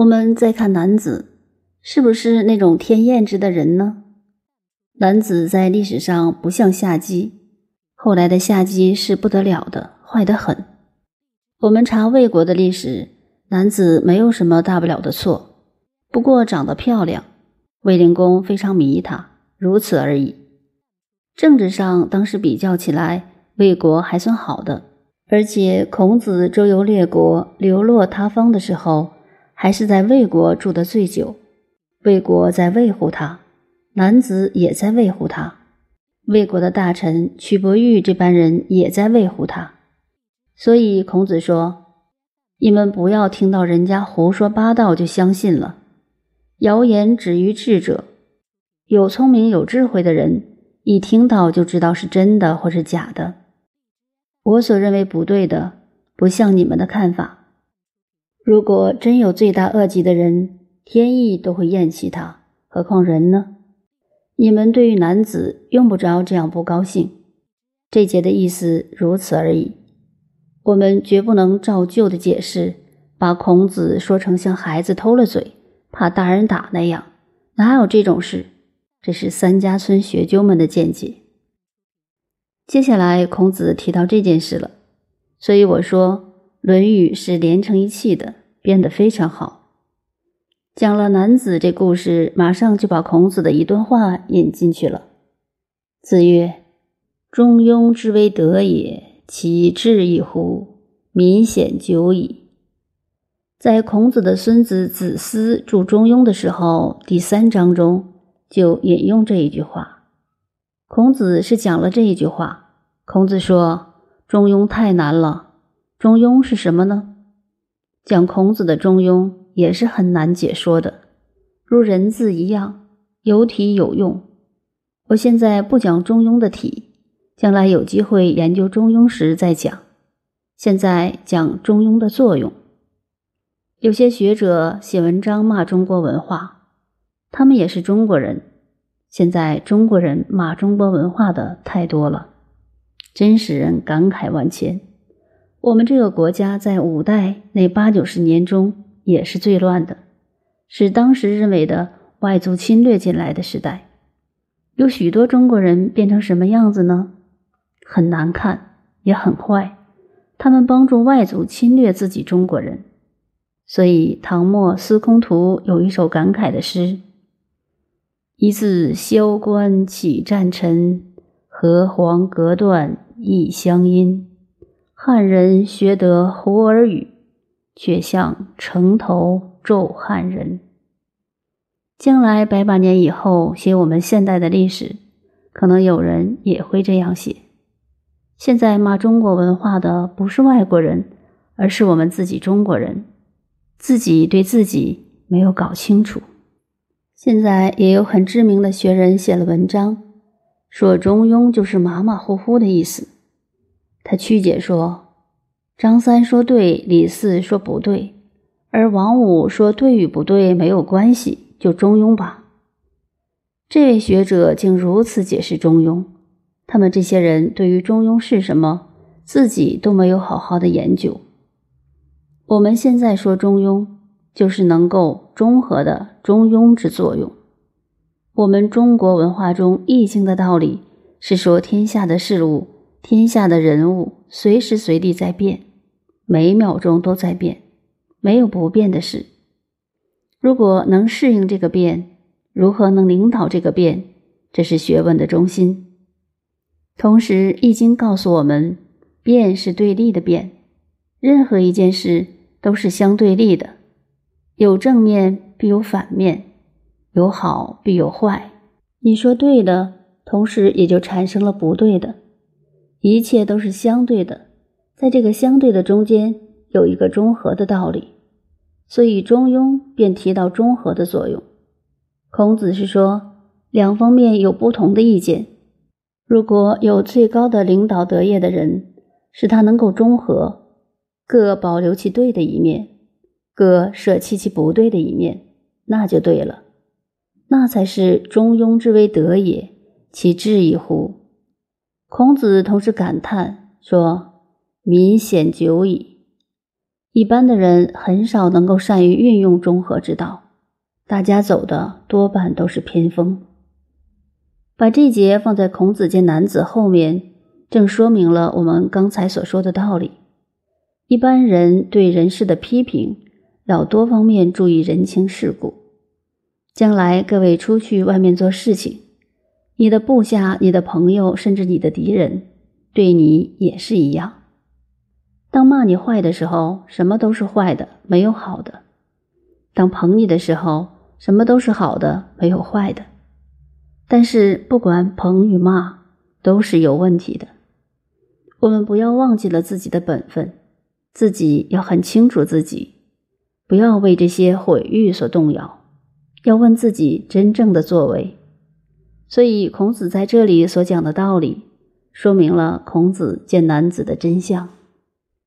我们再看男子，是不是那种天厌之的人呢？男子在历史上不像夏姬，后来的夏姬是不得了的，坏得很。我们查魏国的历史，男子没有什么大不了的错，不过长得漂亮，卫灵公非常迷他，如此而已。政治上当时比较起来，魏国还算好的，而且孔子周游列国、流落他方的时候。还是在魏国住的最久，魏国在维护他，男子也在维护他，魏国的大臣曲伯玉这般人也在维护他，所以孔子说：“你们不要听到人家胡说八道就相信了，谣言止于智者。有聪明有智慧的人，一听到就知道是真的或是假的。我所认为不对的，不像你们的看法。”如果真有罪大恶极的人，天意都会厌弃他，何况人呢？你们对于男子用不着这样不高兴。这节的意思如此而已。我们绝不能照旧的解释，把孔子说成像孩子偷了嘴，怕大人打那样。哪有这种事？这是三家村学究们的见解。接下来，孔子提到这件事了，所以我说。《论语》是连成一气的，编得非常好。讲了男子这故事，马上就把孔子的一段话引进去了。子曰：“中庸之为德也，其志矣乎！民显久矣。”在孔子的孙子子思著《中庸》的时候，第三章中就引用这一句话。孔子是讲了这一句话。孔子说：“中庸太难了。”中庸是什么呢？讲孔子的中庸也是很难解说的，如人字一样，有体有用。我现在不讲中庸的体，将来有机会研究中庸时再讲。现在讲中庸的作用。有些学者写文章骂中国文化，他们也是中国人。现在中国人骂中国文化的太多了，真使人感慨万千。我们这个国家在五代那八九十年中也是最乱的，是当时认为的外族侵略进来的时代。有许多中国人变成什么样子呢？很难看，也很坏。他们帮助外族侵略自己中国人。所以唐末司空图有一首感慨的诗：“一字萧关起战尘，河黄隔断异乡音。”汉人学得胡儿语，却像城头咒汉人。将来百把年以后写我们现代的历史，可能有人也会这样写。现在骂中国文化的不是外国人，而是我们自己中国人，自己对自己没有搞清楚。现在也有很知名的学人写了文章，说中庸就是马马虎虎的意思。他曲解说，张三说对，李四说不对，而王五说对与不对没有关系，就中庸吧。这位学者竟如此解释中庸，他们这些人对于中庸是什么，自己都没有好好的研究。我们现在说中庸，就是能够中和的中庸之作用。我们中国文化中易经的道理是说天下的事物。天下的人物随时随地在变，每秒钟都在变，没有不变的事。如果能适应这个变，如何能领导这个变，这是学问的中心。同时，《易经》告诉我们，变是对立的变，任何一件事都是相对立的，有正面必有反面，有好必有坏。你说对的，同时也就产生了不对的。一切都是相对的，在这个相对的中间有一个中和的道理，所以中庸便提到中和的作用。孔子是说，两方面有不同的意见，如果有最高的领导德业的人，使他能够中和，各保留其对的一面，各舍弃其不对的一面，那就对了，那才是中庸之为德也，其志矣乎？孔子同时感叹说：“民显久矣。”一般的人很少能够善于运用中和之道，大家走的多半都是偏锋。把这节放在孔子见男子后面，正说明了我们刚才所说的道理。一般人对人事的批评，要多方面注意人情世故。将来各位出去外面做事情，你的部下、你的朋友，甚至你的敌人，对你也是一样。当骂你坏的时候，什么都是坏的，没有好的；当捧你的时候，什么都是好的，没有坏的。但是不管捧与骂，都是有问题的。我们不要忘记了自己的本分，自己要很清楚自己，不要为这些毁誉所动摇，要问自己真正的作为。所以孔子在这里所讲的道理，说明了孔子见男子的真相。